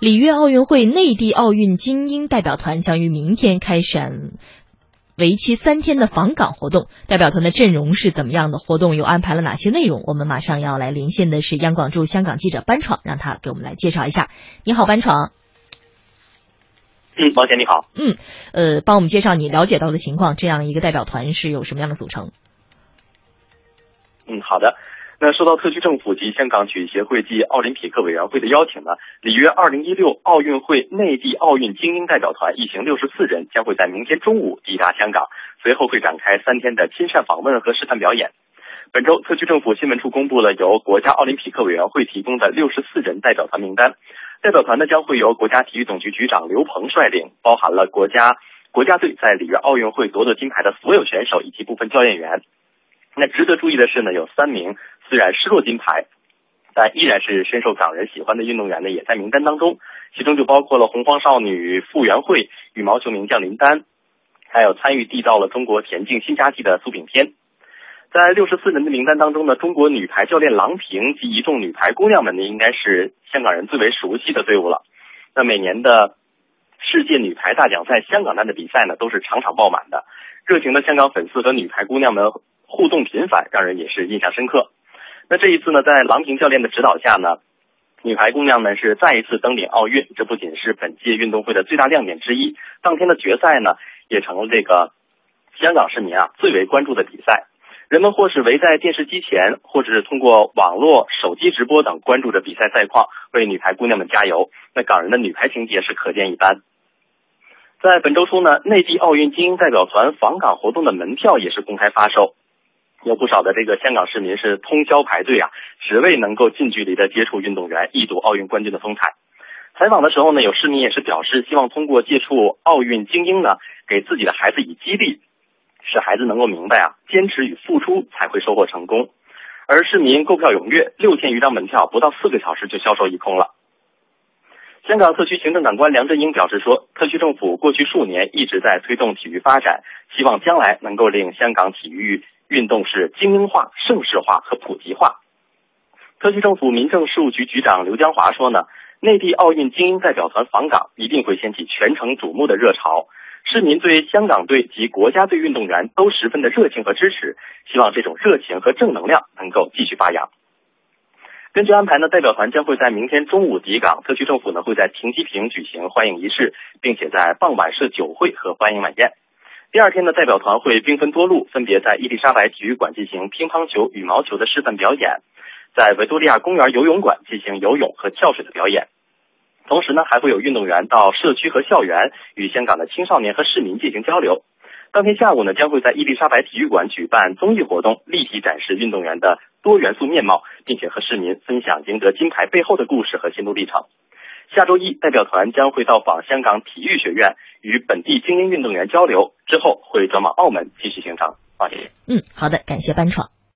里约奥运会内地奥运精英代表团将于明天开展为期三天的访港活动。代表团的阵容是怎么样的？活动又安排了哪些内容？我们马上要来连线的是央广驻香港记者班闯，让他给我们来介绍一下。你好，班闯。嗯，王姐你好。嗯，呃，帮我们介绍你了解到的情况，这样一个代表团是有什么样的组成？嗯，好的。那受到特区政府及香港体育协会及奥林匹克委员会的邀请呢，里约二零一六奥运会内地奥运精英代表团一行六十四人将会在明天中午抵达香港，随后会展开三天的亲善访问和示范表演。本周，特区政府新闻处公布了由国家奥林匹克委员会提供的六十四人代表团名单。代表团呢将会由国家体育总局局长刘鹏率领，包含了国家国家队在里约奥运会夺得金牌的所有选手以及部分教练员。那值得注意的是呢，有三名。虽然失落金牌，但依然是深受港人喜欢的运动员呢，也在名单当中。其中就包括了洪荒少女傅园慧、羽毛球名将林丹，还有参与缔造了中国田径新佳绩的苏炳添。在六十四人的名单当中呢，中国女排教练郎平及一众女排姑娘们呢，应该是香港人最为熟悉的队伍了。那每年的世界女排大奖赛香港站的比赛呢，都是场场爆满的，热情的香港粉丝和女排姑娘们互动频繁，让人也是印象深刻。那这一次呢，在郎平教练的指导下呢，女排姑娘们是再一次登顶奥运，这不仅是本届运动会的最大亮点之一。当天的决赛呢，也成了这个香港市民啊最为关注的比赛。人们或是围在电视机前，或者是通过网络、手机直播等关注着比赛赛况，为女排姑娘们加油。那港人的女排情节是可见一斑。在本周初呢，内地奥运精英代表团访港活动的门票也是公开发售。有不少的这个香港市民是通宵排队啊，只为能够近距离的接触运动员，一睹奥运冠军的风采。采访的时候呢，有市民也是表示，希望通过接触奥运精英呢，给自己的孩子以激励，使孩子能够明白啊，坚持与付出才会收获成功。而市民购票踊跃，六千余张门票不到四个小时就销售一空了。香港特区行政长官梁振英表示说，特区政府过去数年一直在推动体育发展，希望将来能够令香港体育。运动是精英化、盛世化和普及化。特区政府民政事务局局长刘江华说呢，内地奥运精英代表团访港一定会掀起全城瞩目的热潮，市民对香港队及国家队运动员都十分的热情和支持，希望这种热情和正能量能够继续发扬。根据安排呢，代表团将会在明天中午抵港，特区政府呢会在停机坪举行欢迎仪式，并且在傍晚设酒会和欢迎晚宴。第二天的代表团会兵分多路，分别在伊丽莎白体育馆进行乒乓球、羽毛球的示范表演，在维多利亚公园游泳馆进行游泳和跳水的表演。同时呢，还会有运动员到社区和校园与香港的青少年和市民进行交流。当天下午呢，将会在伊丽莎白体育馆举办综艺活动，立体展示运动员的多元素面貌，并且和市民分享赢得金牌背后的故事和心路历程。下周一，代表团将会到访香港体育学院，与本地精英运动员交流，之后会转往澳门继续行程。谢谢。嗯，好的，感谢班闯。